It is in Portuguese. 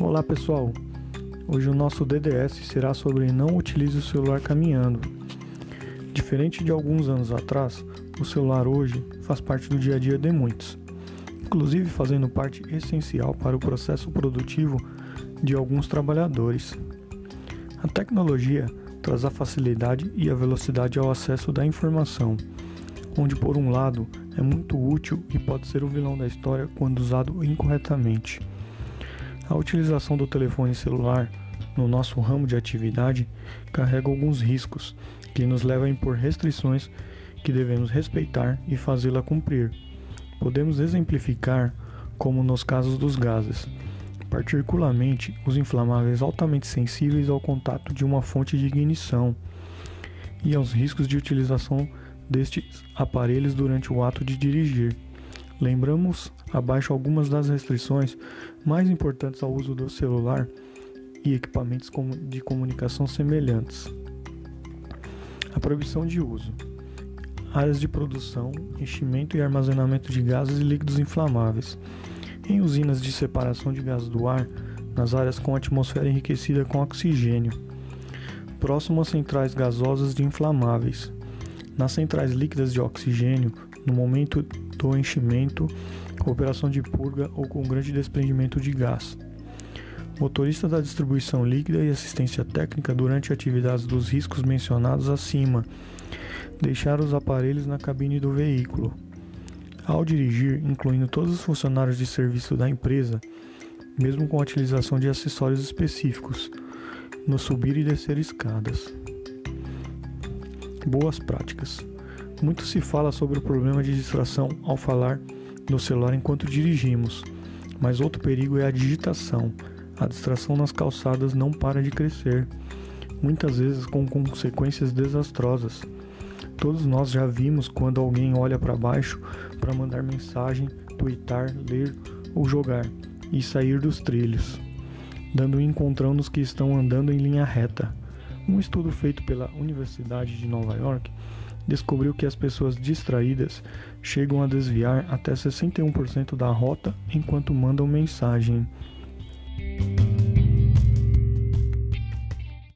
Olá pessoal, hoje o nosso DDS será sobre não utilize o celular caminhando. Diferente de alguns anos atrás, o celular hoje faz parte do dia a dia de muitos, inclusive fazendo parte essencial para o processo produtivo de alguns trabalhadores. A tecnologia traz a facilidade e a velocidade ao acesso da informação, onde por um lado é muito útil e pode ser o vilão da história quando usado incorretamente. A utilização do telefone celular no nosso ramo de atividade carrega alguns riscos que nos levam a impor restrições que devemos respeitar e fazê-la cumprir. Podemos exemplificar como nos casos dos gases, particularmente os inflamáveis altamente sensíveis ao contato de uma fonte de ignição e aos riscos de utilização destes aparelhos durante o ato de dirigir. Lembramos abaixo algumas das restrições mais importantes ao uso do celular e equipamentos de comunicação semelhantes. A proibição de uso. Áreas de produção, enchimento e armazenamento de gases e líquidos inflamáveis. Em usinas de separação de gases do ar, nas áreas com atmosfera enriquecida com oxigênio. Próximo às centrais gasosas de inflamáveis. Nas centrais líquidas de oxigênio, no momento do enchimento, operação de purga ou com grande desprendimento de gás. Motorista da distribuição líquida e assistência técnica durante atividades dos riscos mencionados acima. Deixar os aparelhos na cabine do veículo. Ao dirigir, incluindo todos os funcionários de serviço da empresa, mesmo com a utilização de acessórios específicos, no subir e descer escadas. Boas práticas. Muito se fala sobre o problema de distração ao falar no celular enquanto dirigimos, mas outro perigo é a digitação. A distração nas calçadas não para de crescer, muitas vezes com consequências desastrosas. Todos nós já vimos quando alguém olha para baixo para mandar mensagem, twittar, ler ou jogar e sair dos trilhos, dando encontrão nos que estão andando em linha reta. Um estudo feito pela Universidade de Nova York descobriu que as pessoas distraídas chegam a desviar até 61% da rota enquanto mandam mensagem.